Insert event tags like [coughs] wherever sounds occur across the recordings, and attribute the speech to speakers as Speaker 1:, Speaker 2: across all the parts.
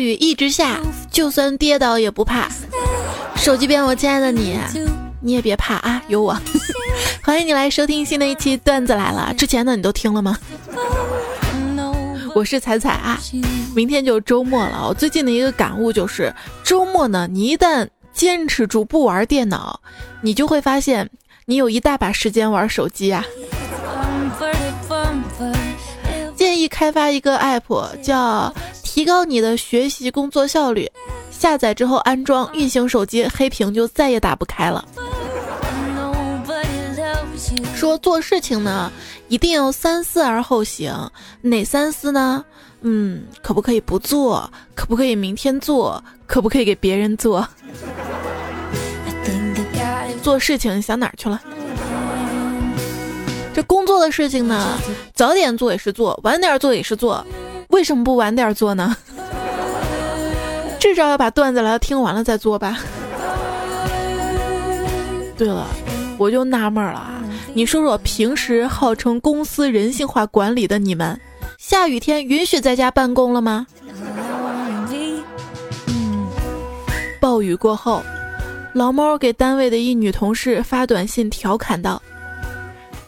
Speaker 1: 雨一直下，就算跌倒也不怕。手机边，我亲爱的你，你也别怕啊，有我。[laughs] 欢迎你来收听新的一期段子来了。之前的你都听了吗？我是彩彩啊。明天就周末了，我最近的一个感悟就是，周末呢，你一旦坚持住不玩电脑，你就会发现你有一大把时间玩手机啊。建议开发一个 app，叫提高你的学习工作效率。下载之后安装运行，手机黑屏就再也打不开了。说做事情呢，一定要三思而后行。哪三思呢？嗯，可不可以不做？可不可以明天做？可不可以给别人做？做事情想哪儿去了？这工作的事情呢，早点做也是做，晚点做也是做，为什么不晚点做呢？至少要把段子来听完了再做吧。对了，我就纳闷了啊，你说说平时号称公司人性化管理的你们，下雨天允许在家办公了吗？暴雨过后，老猫给单位的一女同事发短信调侃道。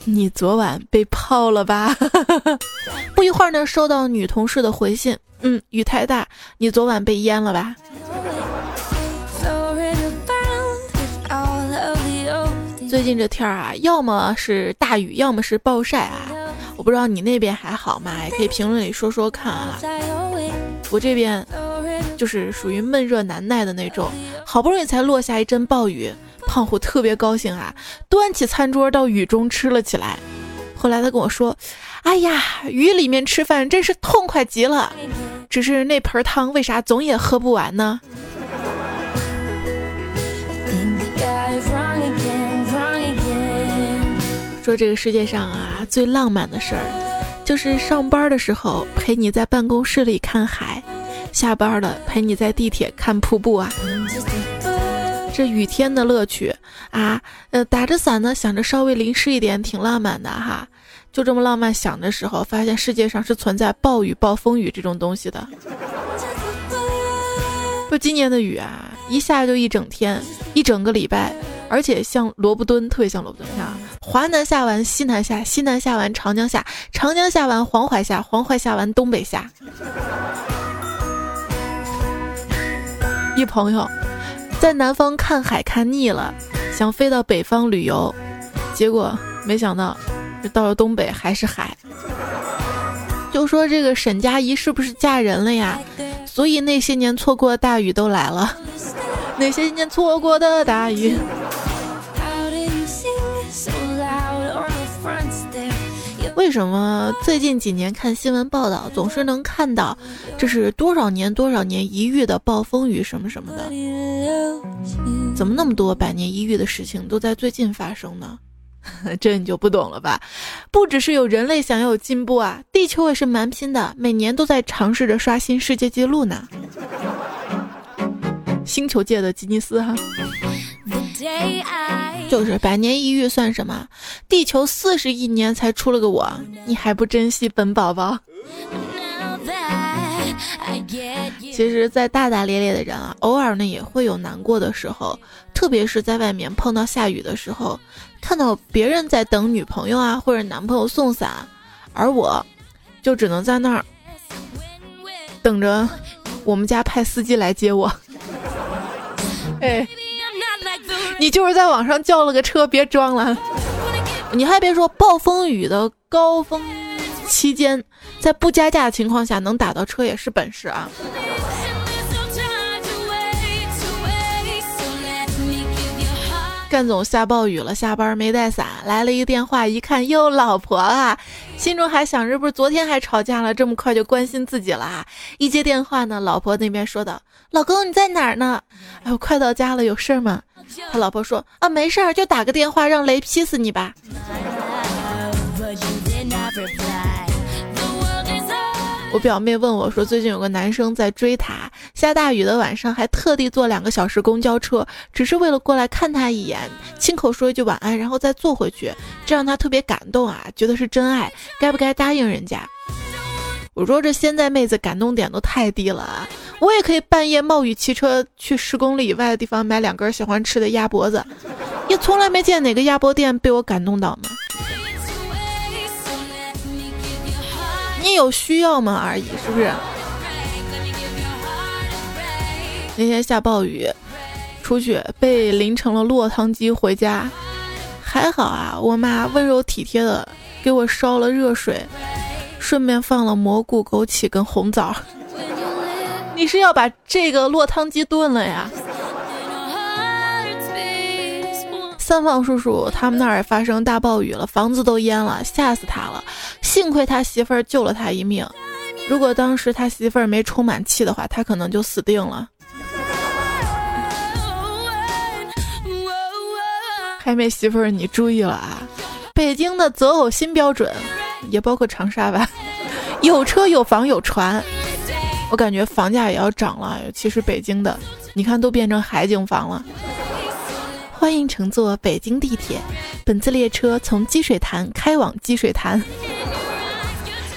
Speaker 1: 你昨晚被泡了吧？[laughs] 不一会儿呢，收到女同事的回信，嗯，雨太大，你昨晚被淹了吧？[laughs] 最近这天儿啊，要么是大雨，要么是暴晒啊。我不知道你那边还好吗？也可以评论里说说看啊。我这边就是属于闷热难耐的那种，好不容易才落下一阵暴雨。胖虎特别高兴啊，端起餐桌到雨中吃了起来。后来他跟我说：“哎呀，雨里面吃饭真是痛快极了，只是那盆汤为啥总也喝不完呢？”说这个世界上啊，最浪漫的事儿，就是上班的时候陪你在办公室里看海，下班了陪你在地铁看瀑布啊。这雨天的乐趣啊，呃，打着伞呢，想着稍微淋湿一点，挺浪漫的哈。就这么浪漫想的时候，发现世界上是存在暴雨、暴风雨这种东西的。就今年的雨啊，一下就一整天，一整个礼拜，而且像萝卜墩，特别像萝卜墩，像华南下完西南下，西南下完长江下，长江下完黄淮下，黄淮下完东北下。一朋友。在南方看海看腻了，想飞到北方旅游，结果没想到，到了东北还是海。就说这个沈佳宜是不是嫁人了呀？所以那些年错过的大雨都来了，那些年错过的大雨。为什么最近几年看新闻报道总是能看到这是多少年多少年一遇的暴风雨什么什么的？怎么那么多百年一遇的事情都在最近发生呢？[laughs] 这你就不懂了吧？不只是有人类想要有进步啊，地球也是蛮拼的，每年都在尝试着刷新世界纪录呢。[laughs] 星球界的吉尼斯哈。就是百年一遇算什么？地球四十亿年才出了个我，你还不珍惜本宝宝？其实，再大大咧咧的人啊，偶尔呢也会有难过的时候，特别是在外面碰到下雨的时候，看到别人在等女朋友啊或者男朋友送伞，而我，就只能在那儿等着我们家派司机来接我。[laughs] 哎。你就是在网上叫了个车，别装了。[laughs] 你还别说，暴风雨的高峰期间，在不加价的情况下能打到车也是本事啊。干总下暴雨了，下班没带伞，来了一个电话，一看哟，老婆啊，心中还想着不是昨天还吵架了，这么快就关心自己了啊。一接电话呢，老婆那边说道：“老公你在哪儿呢？哎，我快到家了，有事吗？”他老婆说：“啊，没事儿，就打个电话让雷劈死你吧。”我表妹问我说：“最近有个男生在追她，下大雨的晚上还特地坐两个小时公交车，只是为了过来看她一眼，亲口说一句晚安，然后再坐回去，这让她特别感动啊，觉得是真爱，该不该答应人家？”我说这现在妹子感动点都太低了啊！我也可以半夜冒雨骑车去十公里以外的地方买两根喜欢吃的鸭脖子，也从来没见哪个鸭脖店被我感动到呢。你有需要吗而已，是不是？那天下暴雨，出去被淋成了落汤鸡，回家还好啊，我妈温柔体贴的给我烧了热水。顺便放了蘑菇、枸杞跟红枣。[laughs] 你是要把这个落汤鸡炖了呀？三房叔叔他们那儿也发生大暴雨了，房子都淹了，吓死他了。幸亏他媳妇儿救了他一命，如果当时他媳妇儿没充满气的话，他可能就死定了。还没媳妇儿，你注意了啊！北京的择偶新标准。也包括长沙吧，有车有房有船，我感觉房价也要涨了，尤其是北京的，你看都变成海景房了。欢迎乘坐北京地铁，本次列车从积水潭开往积水潭，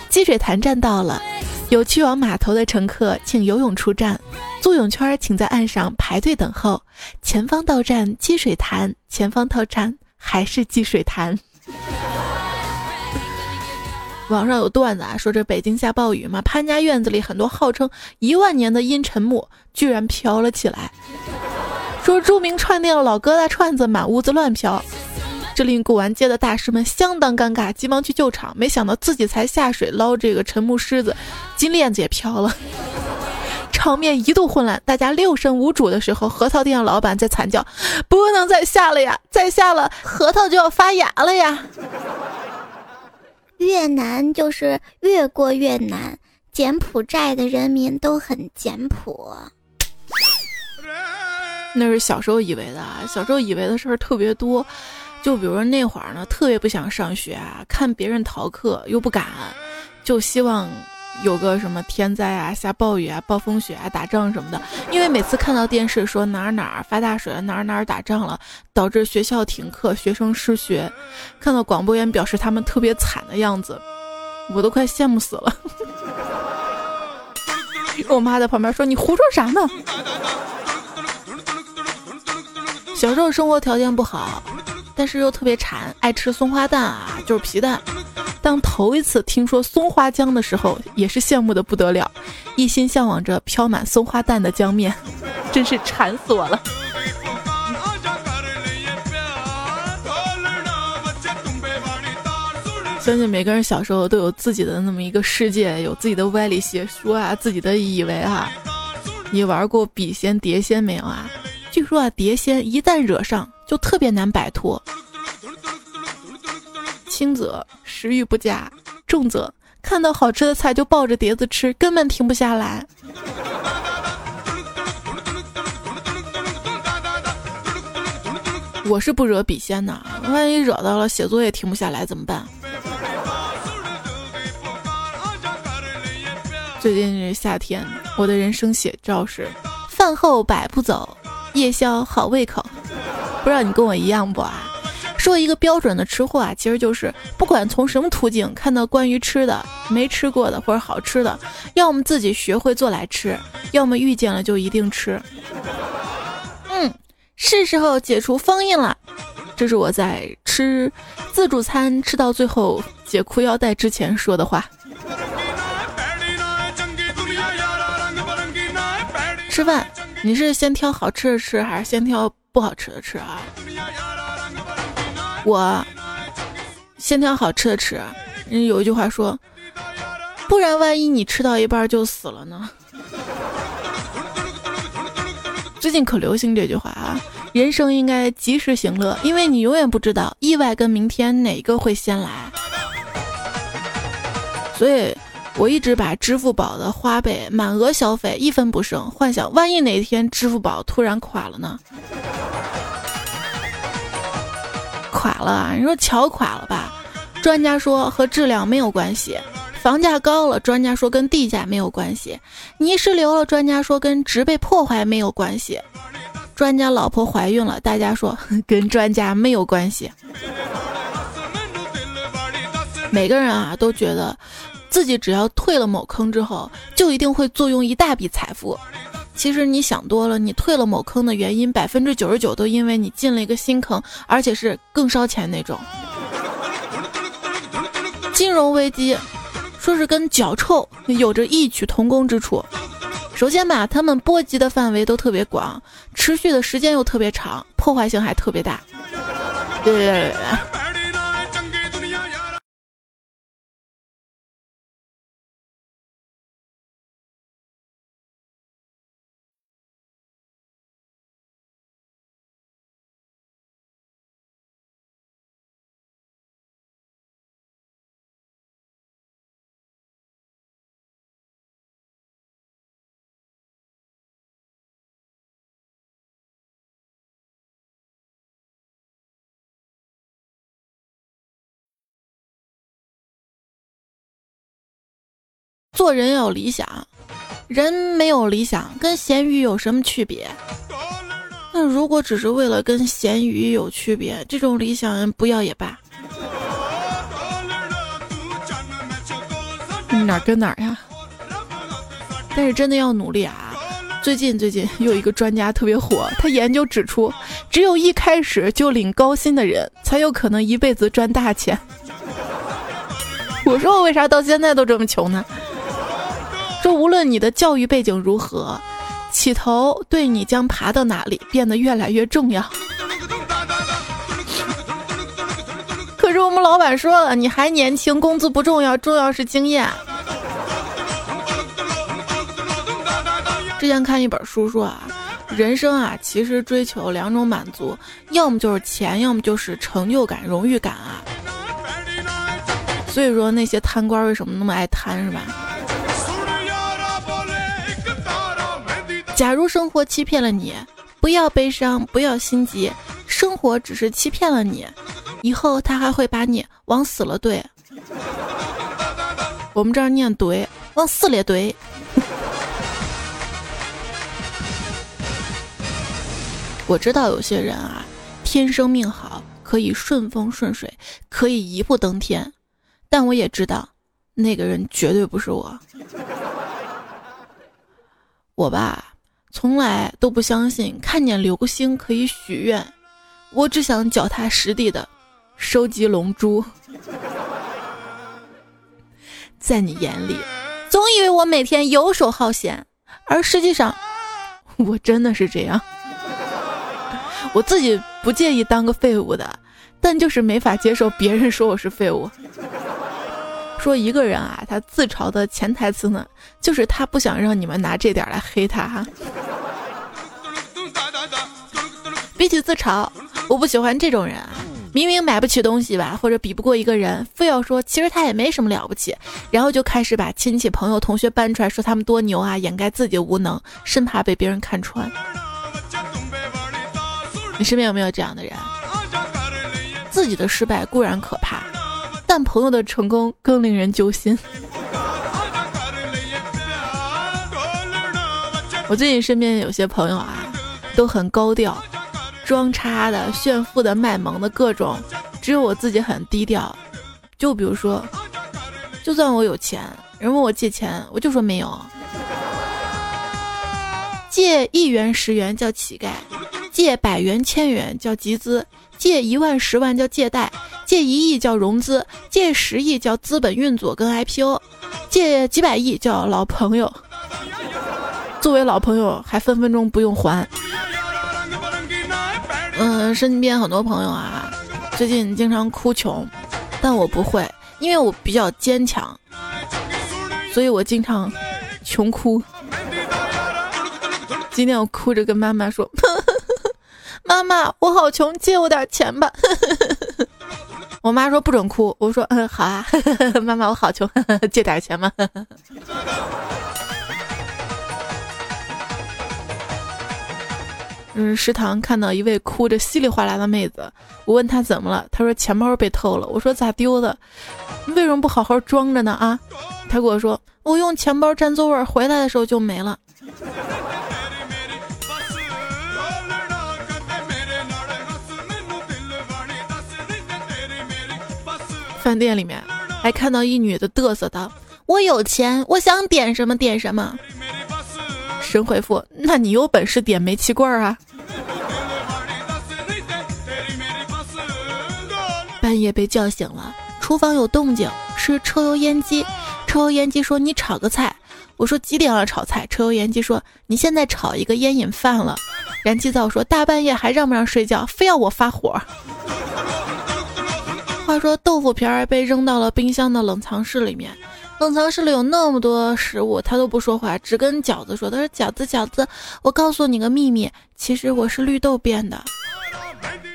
Speaker 1: 积水潭站到了，有去往码头的乘客请游泳出站，坐泳圈请在岸上排队等候。前方到站积水潭，前方到站还是积水潭。网上有段子啊，说这北京下暴雨嘛，潘家院子里很多号称一万年的阴沉木居然飘了起来，说著名串店的老疙瘩串子满屋子乱飘，这令古玩街的大师们相当尴尬，急忙去救场，没想到自己才下水捞这个沉木狮子，金链子也飘了，场面一度混乱，大家六神无主的时候，核桃店的老板在惨叫：“不能再下了呀，再下了核桃就要发芽了呀！”
Speaker 2: 越南就是越过越南，柬埔寨的人民都很简朴。
Speaker 1: 那是小时候以为的，小时候以为的事儿特别多，就比如那会儿呢，特别不想上学，看别人逃课又不敢，就希望。有个什么天灾啊，下暴雨啊，暴风雪啊，打仗什么的。因为每次看到电视说哪儿哪儿发大水了，哪儿哪儿打仗了，导致学校停课，学生失学，看到广播员表示他们特别惨的样子，我都快羡慕死了。[laughs] 我妈在旁边说：“你胡说啥呢？”小时候生活条件不好，但是又特别馋，爱吃松花蛋啊，就是皮蛋。当头一次听说松花江的时候，也是羡慕的不得了，一心向往着飘满松花蛋的江面，[laughs] 真是馋死我了。相信每个人小时候都有自己的那么一个世界，有自己的歪理邪说啊，自己的以为啊。你玩过笔仙、碟仙没有啊？据说啊，碟仙一旦惹上，就特别难摆脱。轻则食欲不佳，重则看到好吃的菜就抱着碟子吃，根本停不下来。我是不惹笔仙的，万一惹到了，写作业停不下来怎么办？最近是夏天，我的人生写照是：饭后百步走，夜宵好胃口。不知道你跟我一样不啊？说一个标准的吃货啊，其实就是不管从什么途径看到关于吃的没吃过的或者好吃的，要么自己学会做来吃，要么遇见了就一定吃。嗯，是时候解除封印了。这是我在吃自助餐吃到最后解裤腰带之前说的话。吃饭，你是先挑好吃的吃，还是先挑不好吃的吃啊？我先挑好吃的吃，人有一句话说，不然万一你吃到一半就死了呢？[laughs] 最近可流行这句话啊，人生应该及时行乐，因为你永远不知道意外跟明天哪个会先来。所以我一直把支付宝的花呗满额消费一分不剩，幻想万一哪天支付宝突然垮了呢？垮了啊，你说桥垮了吧？专家说和质量没有关系。房价高了，专家说跟地价没有关系。泥石流了，专家说跟植被破坏没有关系。专家老婆怀孕了，大家说跟专家没有关系。每个人啊都觉得自己只要退了某坑之后，就一定会坐拥一大笔财富。其实你想多了，你退了某坑的原因，百分之九十九都因为你进了一个新坑，而且是更烧钱那种。金融危机，说是跟脚臭有着异曲同工之处。首先吧，他们波及的范围都特别广，持续的时间又特别长，破坏性还特别大。对对对对。做人要有理想，人没有理想，跟咸鱼有什么区别？那如果只是为了跟咸鱼有区别，这种理想不要也罢。哪跟哪呀？但是真的要努力啊！最近最近有一个专家特别火，他研究指出，只有一开始就领高薪的人，才有可能一辈子赚大钱。我说我为啥到现在都这么穷呢？说无论你的教育背景如何，起头对你将爬到哪里变得越来越重要。可是我们老板说了，你还年轻，工资不重要，重要是经验。之前看一本书说啊，人生啊，其实追求两种满足，要么就是钱，要么就是成就感、荣誉感啊。所以说那些贪官为什么那么爱贪，是吧？假如生活欺骗了你，不要悲伤，不要心急，生活只是欺骗了你，以后他还会把你往死了怼。[laughs] 我们这儿念怼，往死里怼。[laughs] 我知道有些人啊，天生命好，可以顺风顺水，可以一步登天，但我也知道，那个人绝对不是我。[laughs] 我吧。从来都不相信看见流星可以许愿，我只想脚踏实地的收集龙珠。在你眼里，总以为我每天游手好闲，而实际上，我真的是这样。我自己不介意当个废物的，但就是没法接受别人说我是废物。说一个人啊，他自嘲的潜台词呢，就是他不想让你们拿这点来黑他哈。比起自嘲，我不喜欢这种人啊！明明买不起东西吧，或者比不过一个人，非要说其实他也没什么了不起，然后就开始把亲戚、朋友、同学搬出来，说他们多牛啊，掩盖自己无能，生怕被别人看穿。你身边有没有这样的人？自己的失败固然可怕。但朋友的成功更令人揪心。我最近身边有些朋友啊，都很高调，装叉的、炫富的、卖萌的各种，只有我自己很低调。就比如说，就算我有钱，人问我借钱，我就说没有。借一元十元叫乞丐，借百元千元叫集资。借一万十万叫借贷，借一亿叫融资，借十亿叫资本运作跟 IPO，借几百亿叫老朋友。作为老朋友还分分钟不用还。嗯，身边很多朋友啊，最近经常哭穷，但我不会，因为我比较坚强，所以我经常穷哭。今天我哭着跟妈妈说。[laughs] 妈妈，我好穷，借我点钱吧。呵 [laughs] 呵我妈说不准哭，我说嗯好啊。[laughs] 妈妈，我好穷，[laughs] 借点钱吗？[laughs] 嗯，食堂看到一位哭着稀里哗啦的妹子，我问她怎么了，她说钱包被偷了。我说咋丢的？为什么不好好装着呢？啊？她跟我说我用钱包占座位，回来的时候就没了。饭店里面，还看到一女的嘚瑟道：“我有钱，我想点什么点什么。神回复：那你有本事点煤气罐啊！[laughs] 半夜被叫醒了，厨房有动静，是抽油烟机。抽油烟机说：“你炒个菜。”我说：“几点了炒菜？”抽油烟机说：“你现在炒一个烟瘾犯了。”燃气灶说：“大半夜还让不让睡觉？非要我发火。”话说豆腐皮儿被扔到了冰箱的冷藏室里面，冷藏室里有那么多食物，他都不说话，只跟饺子说：“他说饺子饺子，我告诉你个秘密，其实我是绿豆变的。”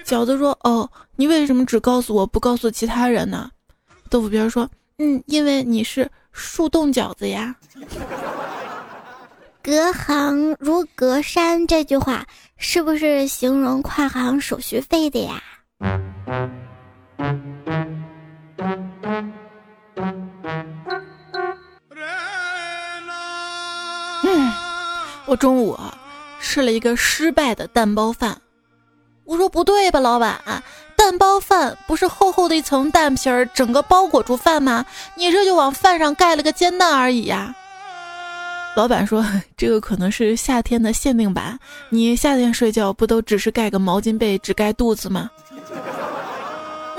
Speaker 1: 饺子说：“哦，你为什么只告诉我不告诉其他人呢？”豆腐皮儿说：“嗯，因为你是。”树洞饺子呀，
Speaker 2: 隔行如隔山这句话是不是形容跨行手续费的呀？
Speaker 1: 嗯，[sighs] 我中午吃了一个失败的蛋包饭。我说不对吧，老板，蛋包饭不是厚厚的一层蛋皮儿，整个包裹住饭吗？你这就往饭上盖了个煎蛋而已呀。老板说这个可能是夏天的限定版，你夏天睡觉不都只是盖个毛巾被，只盖肚子吗？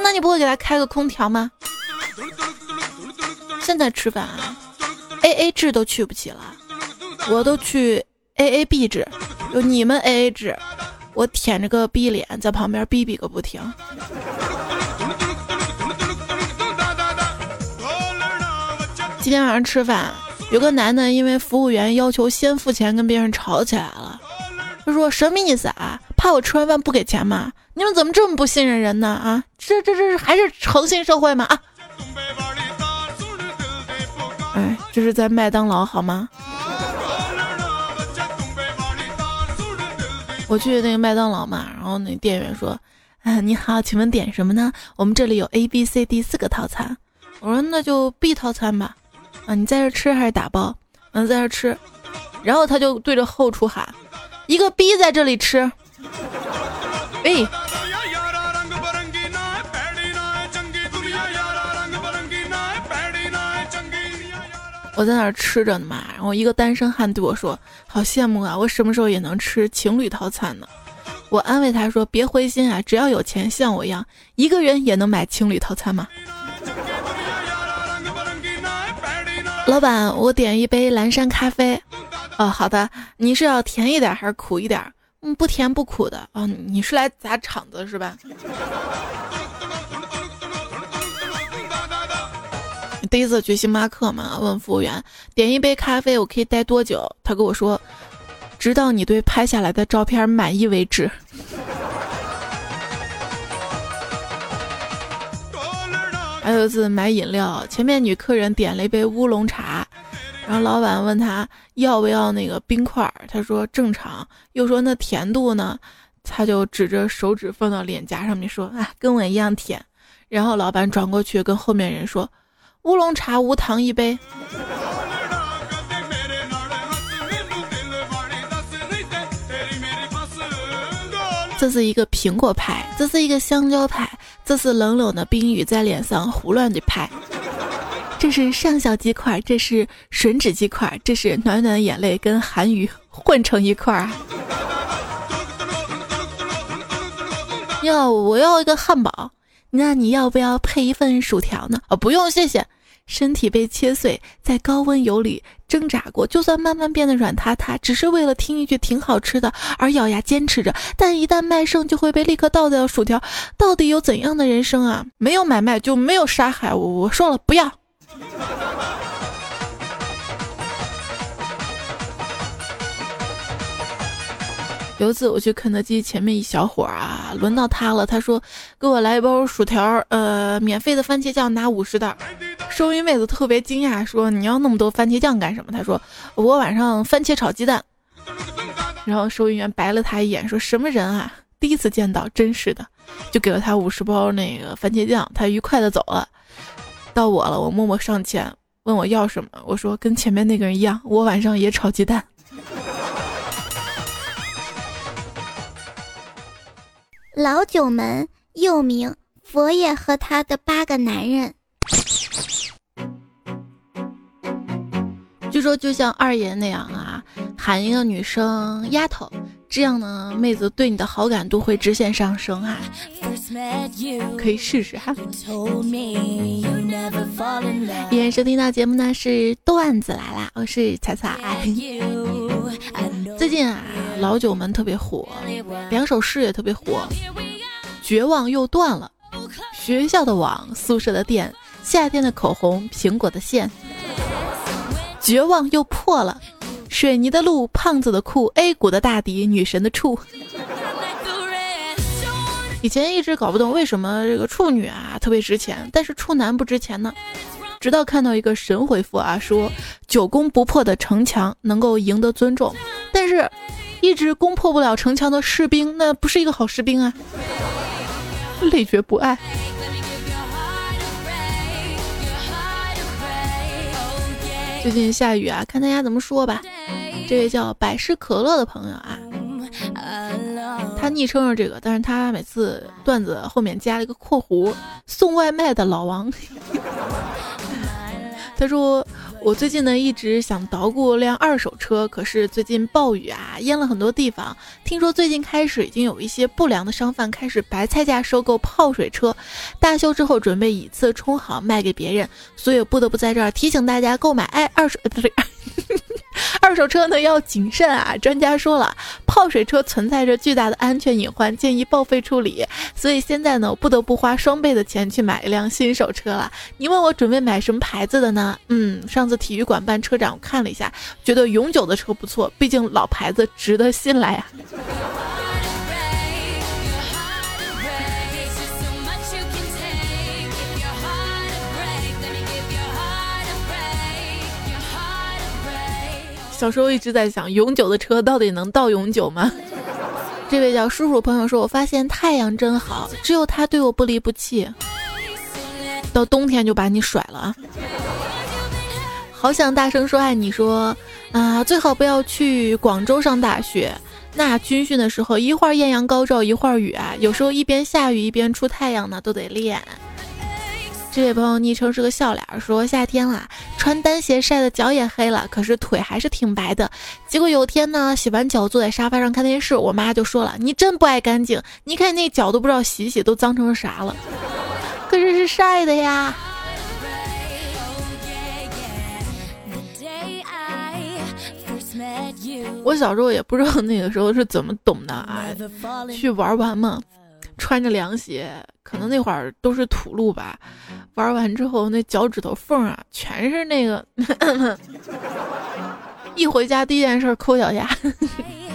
Speaker 1: 那你不会给他开个空调吗？现在吃饭啊，A A 制都去不起了，我都去 A A B 制，有你们 A A 制。我舔着个逼脸在旁边逼逼个不停。今天晚上吃饭，有个男的因为服务员要求先付钱，跟别人吵起来了。他说：“什么意思啊？怕我吃完饭不给钱吗？你们怎么这么不信任人呢？啊，这这这还是诚信社会吗？啊！这是在麦当劳好吗？”我去那个麦当劳嘛，然后那店员说：“啊，你好，请问点什么呢？我们这里有 A、B、C、D 四个套餐。”我说：“那就 B 套餐吧。”啊，你在这吃还是打包？嗯，在这吃。然后他就对着后厨喊：“一个 B 在这里吃。”哎。我在那儿吃着呢嘛，然后一个单身汉对我说：“好羡慕啊，我什么时候也能吃情侣套餐呢？”我安慰他说：“别灰心啊，只要有钱，像我一样，一个人也能买情侣套餐嘛。”老板，我点一杯蓝山咖啡。哦，好的，你是要甜一点还是苦一点？嗯，不甜不苦的。哦，你是来砸场子是吧？第一次去星巴克嘛，问服务员 [laughs] 点一杯咖啡，我可以待多久？他跟我说，直到你对拍下来的照片满意为止。[laughs] 还有一次买饮料，前面女客人点了一杯乌龙茶，然后老板问他要不要那个冰块，他说正常，又说那甜度呢？他就指着手指放到脸颊上面说啊，跟我一样甜。然后老板转过去跟后面人说。乌龙茶无糖一杯。这是一个苹果派，这是一个香蕉派，这是冷冷的冰雨在脸上胡乱的拍。这是上小鸡块，这是吮指鸡块，这是暖暖眼泪跟韩语混成一块儿。要我要一个汉堡。那你要不要配一份薯条呢？哦，不用，谢谢。身体被切碎，在高温油里挣扎过，就算慢慢变得软塌塌，只是为了听一句挺好吃的而咬牙坚持着。但一旦卖剩，就会被立刻倒掉。薯条到底有怎样的人生啊？没有买卖就没有杀害。我我说了，不要。有一次我去肯德基，前面一小伙儿啊，轮到他了。他说：“给我来一包薯条，呃，免费的番茄酱拿五十袋。”收银妹子特别惊讶，说：“你要那么多番茄酱干什么？”他说：“我晚上番茄炒鸡蛋。”然后收银员白了他一眼，说什么人啊？第一次见到，真是的，就给了他五十包那个番茄酱。他愉快的走了。到我了，我默默上前问我要什么，我说：“跟前面那个人一样，我晚上也炒鸡蛋。”
Speaker 2: 老九门又名佛爷和他的八个男人。
Speaker 1: 据说就像二爷那样啊，喊一个女生丫头，这样呢，妹子对你的好感度会直线上升啊。可以试试哈。依然收听到节目呢是段子来啦，我是彩彩。最近啊，老九门特别火，两首诗也特别火。绝望又断了，学校的网，宿舍的电，夏天的口红，苹果的线。绝望又破了，水泥的路，胖子的裤，A 股的大底，女神的处。以前一直搞不懂为什么这个处女啊特别值钱，但是处男不值钱呢？直到看到一个神回复啊，说久攻不破的城墙能够赢得尊重，但是一直攻破不了城墙的士兵，那不是一个好士兵啊，累觉不爱。最近下雨啊，看大家怎么说吧。这位叫百事可乐的朋友啊，他昵称是这个，但是他每次段子后面加了一个括弧，送外卖的老王。[laughs] 他说。我最近呢一直想捣鼓辆二手车，可是最近暴雨啊淹了很多地方。听说最近开始已经有一些不良的商贩开始白菜价收购泡水车，大修之后准备以次充好卖给别人，所以不得不在这儿提醒大家购买哎二手不对。二手车呢要谨慎啊！专家说了，泡水车存在着巨大的安全隐患，建议报废处理。所以现在呢，我不得不花双倍的钱去买一辆新手车了。你问我准备买什么牌子的呢？嗯，上次体育馆办车展，我看了一下，觉得永久的车不错，毕竟老牌子值得信赖呀。小时候一直在想，永久的车到底能到永久吗？[laughs] 这位叫叔叔朋友说：“我发现太阳真好，只有他对我不离不弃，到冬天就把你甩了啊！”好想大声说爱你，说啊，最好不要去广州上大学，那军训的时候一会儿艳阳高照，一会儿雨啊，有时候一边下雨一边出太阳呢，都得练。这位朋友昵称是个笑脸，说夏天了，穿单鞋晒的脚也黑了，可是腿还是挺白的。结果有天呢，洗完脚坐在沙发上看电视，我妈就说了：“你真不爱干净，你看那脚都不知道洗洗都脏成啥了。”可是是晒的呀。我小时候也不知道那个时候是怎么懂的啊，去玩完嘛。穿着凉鞋，可能那会儿都是土路吧。玩完之后，那脚趾头缝啊，全是那个。[coughs] 一回家第一件事抠脚丫。[laughs]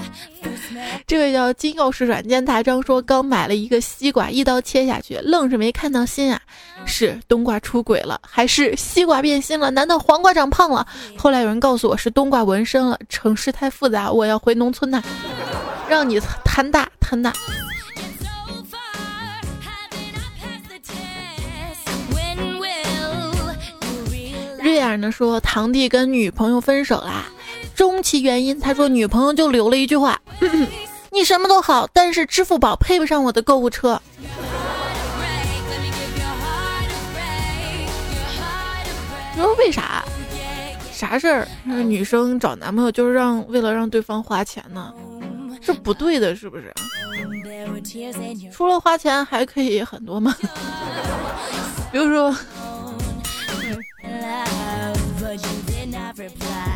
Speaker 1: 这位叫金钥匙软件大张说，刚买了一个西瓜，一刀切下去，愣是没看到心啊。是冬瓜出轨了，还是西瓜变心了？难道黄瓜长胖了？后来有人告诉我是冬瓜纹身了。城市太复杂，我要回农村呐。让你摊大摊大。瑞尔呢说堂弟跟女朋友分手啦，终其原因，他说女朋友就留了一句话：“ [coughs] 你什么都好，但是支付宝配不上我的购物车。”你说为啥？啥事儿？那女生找男朋友就是让为了让对方花钱呢？是不对的，是不是？除了花钱还可以很多吗？[laughs] 比如说。[laughs]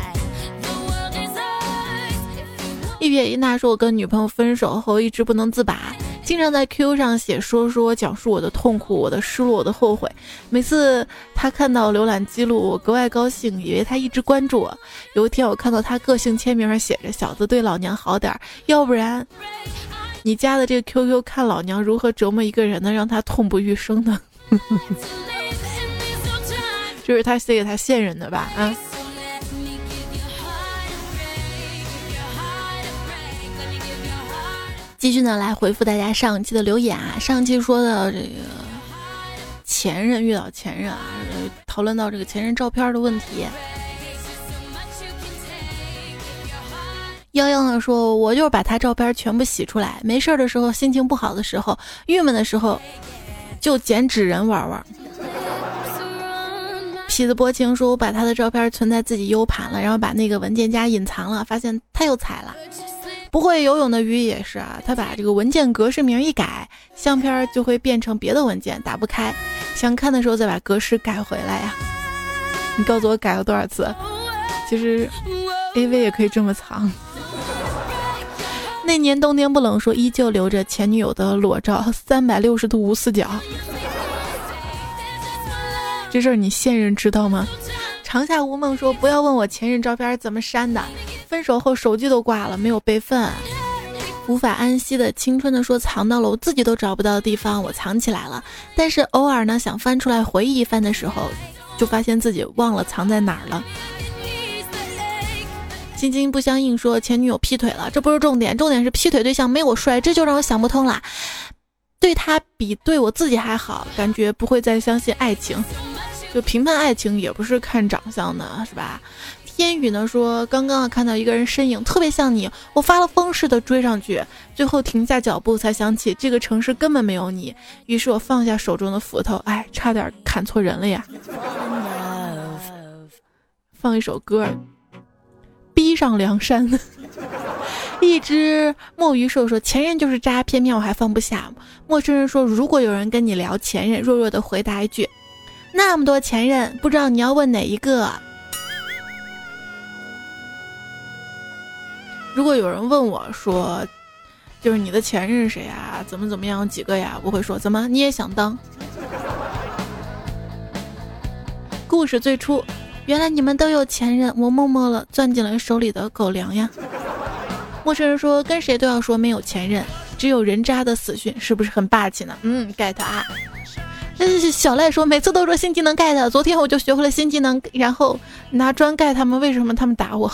Speaker 1: 一撇一捺说：“我跟女朋友分手后一直不能自拔，经常在 QQ 上写说说，讲述我的痛苦、我的失落、我的后悔。每次他看到浏览记录，我格外高兴，以为他一直关注我。有一天，我看到他个性签名上写着‘小子对老娘好点，要不然你加的这个 QQ 看老娘如何折磨一个人呢，让他痛不欲生呢。[laughs] ’就是他写给他现任的吧？啊。”继续呢，来回复大家上期的留言啊。上期说到这个前任遇到前任啊，讨论到这个前任照片的问题。幺幺呢说，我就是把他照片全部洗出来，没事儿的时候，心情不好的时候，郁闷的时候，就剪纸人玩玩。痞子薄情说：“我把他的照片存在自己 U 盘了，然后把那个文件夹隐藏了，发现他又踩了。”不会游泳的鱼也是啊，他把这个文件格式名一改，相片就会变成别的文件，打不开。想看的时候再把格式改回来呀。你告诉我改了多少次？其实 A V 也可以这么藏。那年冬天不冷，说依旧留着前女友的裸照，三百六十度无死角。这事儿你现任知道吗？长夏无梦说：“不要问我前任照片怎么删的，分手后手机都挂了，没有备份。”无法安息的青春的说：“藏到了我自己都找不到的地方，我藏起来了。但是偶尔呢，想翻出来回忆一番的时候，就发现自己忘了藏在哪儿了。”心心不相应说：“前女友劈腿了，这不是重点，重点是劈腿对象没我帅，这就让我想不通了。对他比对我自己还好，感觉不会再相信爱情。”就评判爱情也不是看长相的，是吧？天宇呢说，刚刚看到一个人身影特别像你，我发了疯似的追上去，最后停下脚步才想起这个城市根本没有你，于是我放下手中的斧头，哎，差点砍错人了呀！放一首歌，逼上梁山。[laughs] 一只墨鱼兽说，前任就是渣，偏偏我还放不下。陌生人说，如果有人跟你聊前任，弱弱的回答一句。那么多前任，不知道你要问哪一个？如果有人问我说，就是你的前任是谁呀？怎么怎么样？几个呀？我会说，怎么你也想当？故事最初，原来你们都有前任，我默默了攥紧了手里的狗粮呀。陌生人说，跟谁都要说没有前任，只有人渣的死讯，是不是很霸气呢？嗯，get 啊。小赖说，每次都说新技能 get，昨天我就学会了新技能，然后拿砖盖他们。为什么他们打我？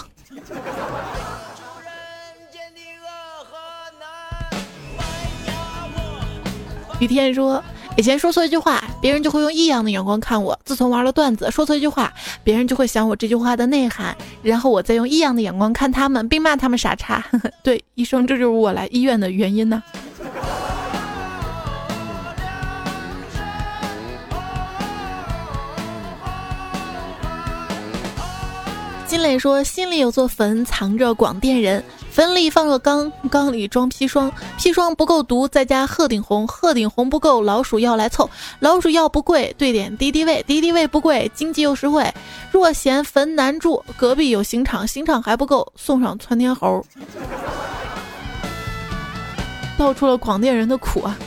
Speaker 1: 雨天说，以前说错一句话，别人就会用异样的眼光看我；自从玩了段子，说错一句话，别人就会想我这句话的内涵，然后我再用异样的眼光看他们，并骂他们傻叉。[laughs] 对，医生，这就是我来医院的原因呢。金磊说：“心里有座坟，藏着广电人。坟里放个缸，缸里装砒霜。砒霜不够毒，再加鹤顶红。鹤顶红不够，老鼠药来凑。老鼠药不贵，兑点敌敌畏。敌敌畏不贵，经济又实惠。若嫌坟难住，隔壁有刑场。刑场还不够，送上窜天猴。道出了广电人的苦啊！”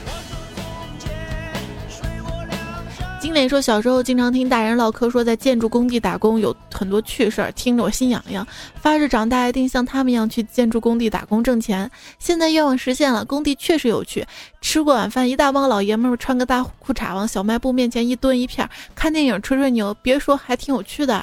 Speaker 1: 金磊说：“小时候经常听大人唠嗑，说在建筑工地打工有很多趣事儿，听着我心痒痒，发誓长大一定像他们一样去建筑工地打工挣钱。现在愿望实现了，工地确实有趣。吃过晚饭，一大帮老爷们儿穿个大裤衩往小卖部面前一蹲一片，看电影吹吹牛，别说还挺有趣的。”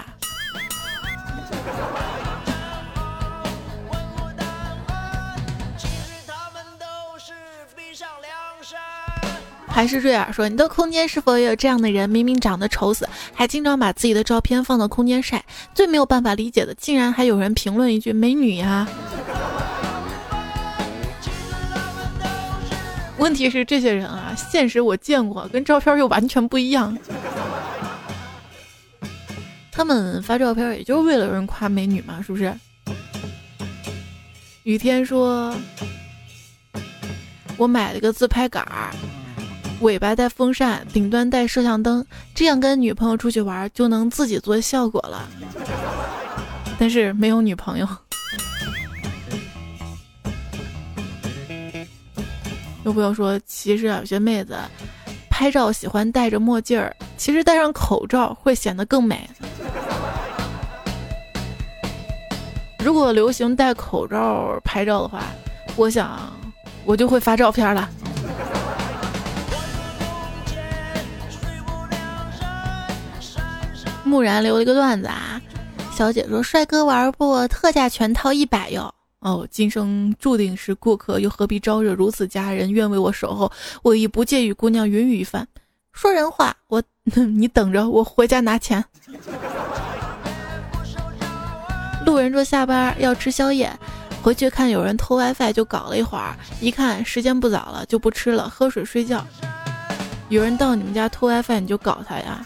Speaker 1: 还是瑞尔说：“你的空间是否也有这样的人？明明长得丑死，还经常把自己的照片放到空间晒。最没有办法理解的，竟然还有人评论一句‘美女呀’。问题是这些人啊，现实我见过，跟照片又完全不一样。他们发照片也就是为了有人夸美女嘛，是不是？”雨天说：“我买了个自拍杆儿。”尾巴带风扇，顶端带摄像灯，这样跟女朋友出去玩就能自己做效果了。但是没有女朋友。有朋友说，其实有些妹子拍照喜欢戴着墨镜儿，其实戴上口罩会显得更美。如果流行戴口罩拍照的话，我想我就会发照片了。木然留了一个段子啊，小姐说：“帅哥玩不？特价全套一百哟。”哦，今生注定是过客，又何必招惹如此佳人？愿为我守候，我亦不介与姑娘云雨一番。说人话，我你等着，我回家拿钱。路人说下班要吃宵夜，回去看有人偷 WiFi 就搞了一会儿，一看时间不早了，就不吃了，喝水睡觉。有人到你们家偷 WiFi，你就搞他呀？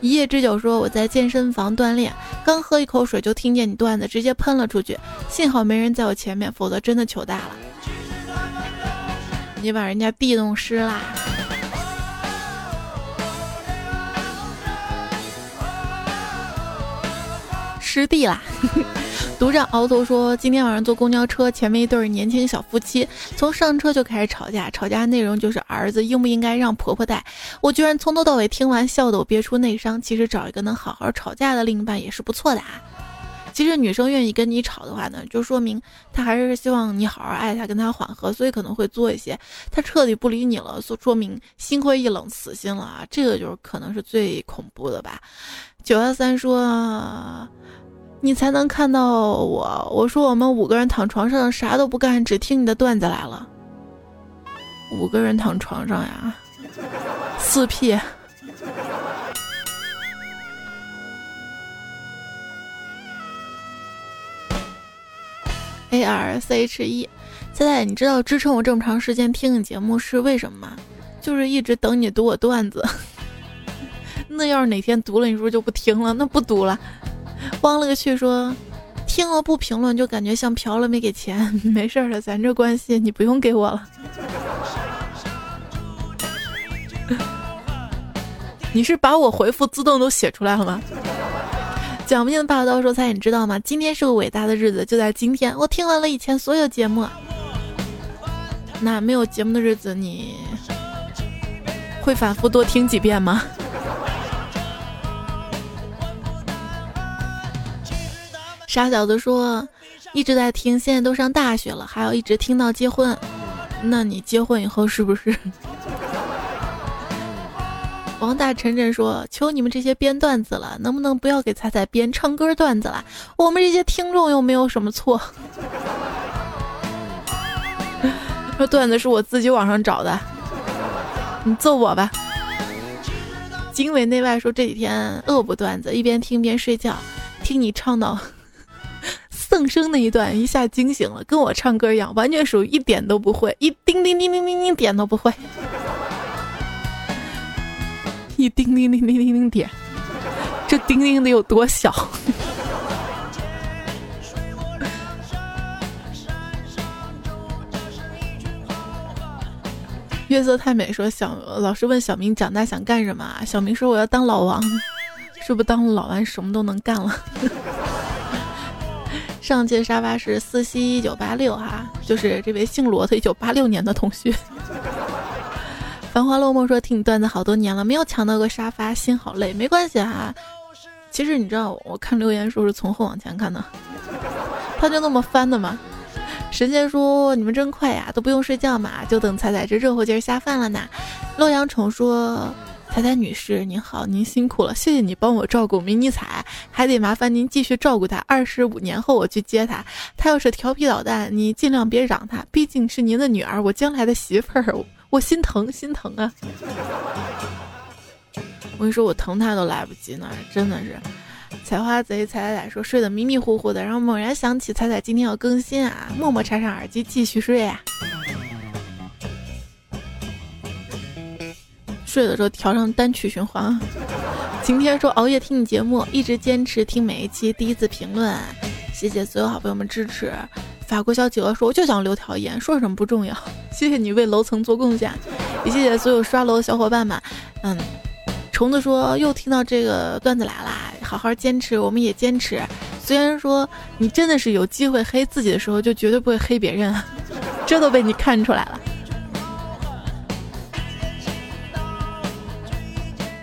Speaker 1: 一叶之久说我在健身房锻炼，刚喝一口水就听见你段子，直接喷了出去。幸好没人在我前面，否则真的糗大了。你把人家地弄湿啦。[laughs] 湿地啦！独占鳌头说，今天晚上坐公交车，前面一对年轻小夫妻，从上车就开始吵架，吵架内容就是儿子应不应该让婆婆带。我居然从头到尾听完，笑得我憋出内伤。其实找一个能好好吵架的另一半也是不错的啊。其实女生愿意跟你吵的话呢，就说明她还是希望你好好爱她，跟她缓和，所以可能会做一些。她彻底不理你了，说说明心灰意冷，死心了啊！这个就是可能是最恐怖的吧。九幺三说。你才能看到我。我说我们五个人躺床上啥都不干，只听你的段子来了。五个人躺床上呀，四 P。A R C H E，现在你知道支撑我这么长时间听你节目是为什么吗？就是一直等你读我段子。[laughs] 那要是哪天读了，你是不是就不听了？那不读了。慌了个去，说听了不评论就感觉像嫖了没给钱。[laughs] 没事的，咱这关系你不用给我了。[laughs] 你是把我回复自动都写出来了吗？讲不尽的霸道说菜，你知道吗？今天是个伟大的日子，就在今天，我听完了以前所有节目。那没有节目的日子，你会反复多听几遍吗？傻小子说：“一直在听，现在都上大学了，还要一直听到结婚。那你结婚以后是不是？” [laughs] 王大晨晨说：“求你们这些编段子了，能不能不要给彩彩编唱歌段子了？我们这些听众又没有什么错。[laughs] 说段子是我自己网上找的，你揍我吧。”经纬内外说：“这几天恶补段子，一边听边睡觉，听你唱到。”放声那一段一下惊醒了，跟我唱歌一样，完全属于一点都不会，一叮叮叮叮叮叮点都不会，一叮叮叮叮叮叮点，这叮叮得有多小？月色太美说小老师问小明长大想干什么？小明说我要当老王，是不是当了老王什么都能干了？上届沙发是四西一九八六哈，就是这位姓罗的，一九八六年的同学。[laughs] 繁华落寞说听你段子好多年了，没有抢到个沙发，心好累。没关系哈，其实你知道我看留言说是从后往前看的，他就那么翻的吗？神仙说你们真快呀，都不用睡觉嘛，就等彩彩这热乎劲儿下饭了呢。洛阳宠说。彩彩女士您好，您辛苦了，谢谢你帮我照顾迷你彩，还得麻烦您继续照顾她。二十五年后我去接她，她要是调皮捣蛋，你尽量别嚷她，毕竟是您的女儿，我将来的媳妇儿，我心疼心疼啊！我跟你说，我疼她都来不及呢，真的是。采花贼彩彩说睡得迷迷糊糊的，然后猛然想起彩彩今天要更新啊，默默插上耳机继续睡啊。睡的时候调上单曲循环。晴天说熬夜听你节目，一直坚持听每一期。第一次评论，谢谢所有好朋友们支持。法国小企鹅说我就想留条言，说什么不重要。谢谢你为楼层做贡献，也谢谢所有刷楼的小伙伴们。嗯，虫子说又听到这个段子来啦，好好坚持，我们也坚持。虽然说你真的是有机会黑自己的时候，就绝对不会黑别人，[laughs] 这都被你看出来了。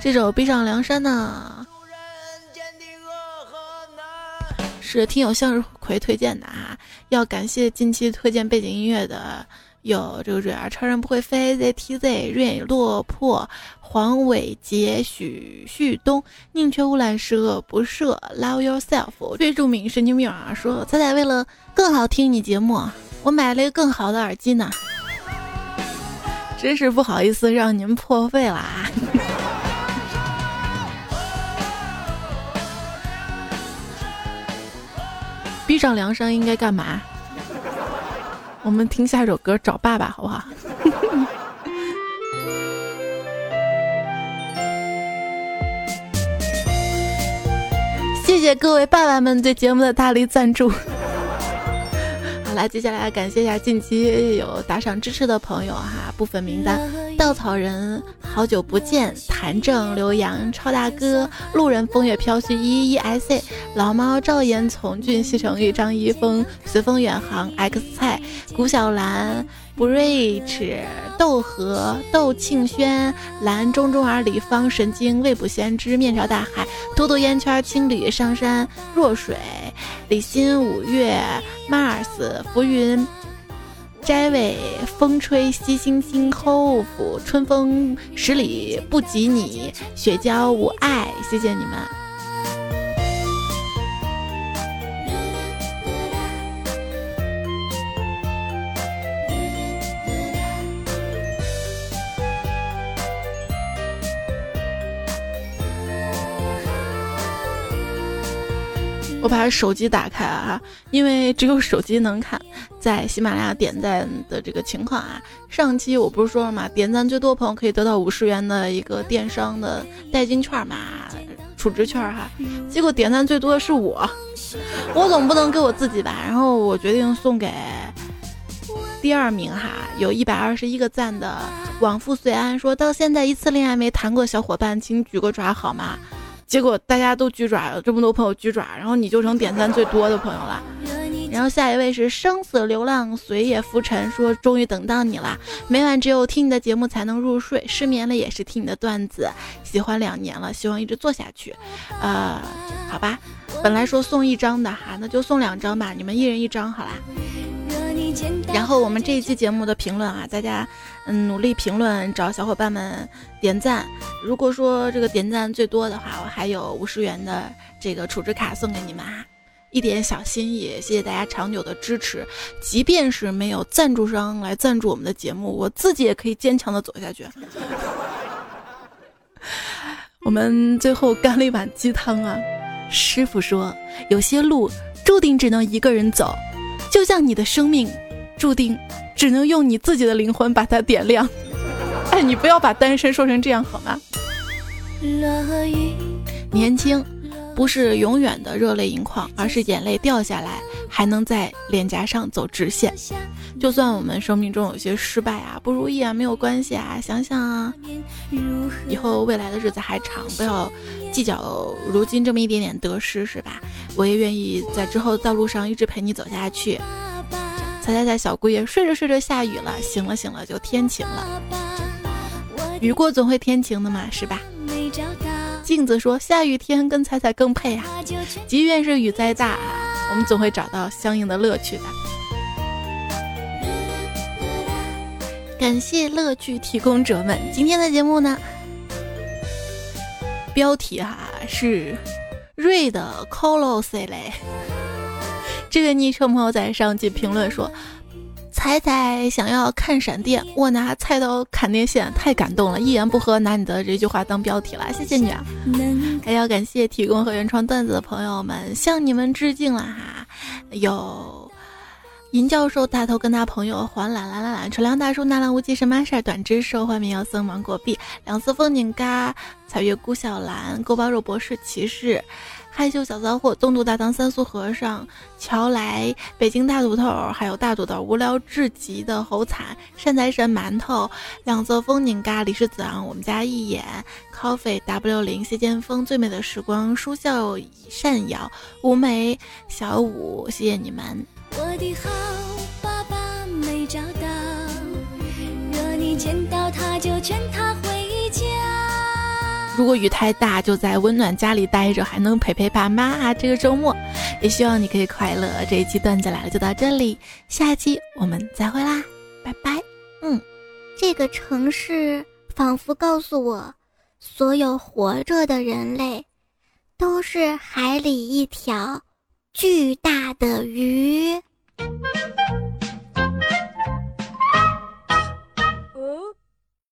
Speaker 1: 这首《闭上梁山》呢，是听友向日葵推荐的啊。要感谢近期推荐背景音乐的有这个瑞儿、超人不会飞、ZTZ、瑞落魄、黄伟杰、许旭东、宁缺毋滥、十恶不赦、Love Yourself。最著名神经病啊，说彩彩为了更好听你节目，我买了一个更好的耳机呢。真是不好意思让您破费了啊上梁山应该干嘛？我们听下一首歌找爸爸好不好？[laughs] 谢谢各位爸爸们对节目的大力赞助。[laughs] 好了，接下来感谢一下近期有打赏支持的朋友哈，部分名单：稻草人、好久不见、谭正、刘洋、超大哥、路人、风月飘絮、一一 S、老猫、赵岩、从俊、西城玉、张一峰、随风远航、X 菜、古小兰。Bridge、豆和、窦庆轩、蓝中中儿、李芳、神经、未卜先知、面朝大海、嘟嘟烟圈、青旅、上山、若水、李欣、五月、Mars、浮云、摘尾、风吹、西星星、Hope、春风十里不及你、雪娇、无爱，谢谢你们。我把手机打开啊，因为只有手机能看。在喜马拉雅点赞的这个情况啊，上期我不是说了吗？点赞最多朋友可以得到五十元的一个电商的代金券嘛，储值券哈。结果点赞最多的是我，我总不能给我自己吧？然后我决定送给第二名哈，有一百二十一个赞的往复随安，说到现在一次恋爱没谈过小伙伴，请举个爪好吗？结果大家都举爪，这么多朋友举爪，然后你就成点赞最多的朋友了。然后下一位是生死流浪随夜浮沉，说终于等到你了，每晚只有听你的节目才能入睡，失眠了也是听你的段子，喜欢两年了，希望一直做下去。呃，好吧，本来说送一张的哈，那就送两张吧，你们一人一张好啦。然后我们这一期节目的评论啊，大家嗯努力评论，找小伙伴们点赞。如果说这个点赞最多的话，我还有五十元的这个储值卡送给你们啊，一点小心意，谢谢大家长久的支持。即便是没有赞助商来赞助我们的节目，我自己也可以坚强的走下去。[laughs] 我们最后干了一碗鸡汤啊，师傅说有些路注定只能一个人走。就像你的生命，注定只能用你自己的灵魂把它点亮。哎，你不要把单身说成这样好吗？年轻不是永远的热泪盈眶，而是眼泪掉下来还能在脸颊上走直线。就算我们生命中有些失败啊、不如意啊，没有关系啊。想想啊，以后未来的日子还长，不要计较如今这么一点点得失，是吧？我也愿意在之后道路上一直陪你走下去。猜猜猜，小姑爷睡着睡着下雨了，醒了醒了就天晴了。雨过总会天晴的嘛，是吧？镜子说下雨天跟彩彩更配啊。即便是雨再大，我们总会找到相应的乐趣的。感谢乐趣提供者们，今天的节目呢，标题哈是。瑞的 Colossal，这位昵称朋友在上期评论说：“彩彩想要看闪电，我拿菜刀砍电线，太感动了，一言不合拿你的这句话当标题了，谢谢你啊！还要感谢提供和原创段子的朋友们，向你们致敬了哈！有。”银教授大头跟他朋友黄懒懒懒懒，纯良大叔纳兰无忌神马事儿？短知识幻面妖僧芒果币，两色风景嘎，彩月孤小兰，勾包肉博士骑士，害羞小骚货，东渡大唐三苏和尚，乔来，北京大土豆，还有大土豆，无聊至极的猴惨，善财神馒头，两座风景咖，李世子昂，我们家一眼，coffee w 零，谢剑锋，最美的时光，书笑善瑶，吴梅，小五，谢谢你们。我的好爸爸没找到，若你见到他就劝他。如果雨太大，就在温暖家里待着，还能陪陪爸妈啊！这个周末，也希望你可以快乐。这一期段子来了就到这里，下期我们再会啦，拜拜。
Speaker 2: 嗯，这个城市仿佛告诉我，所有活着的人类，都是海里一条巨大的鱼。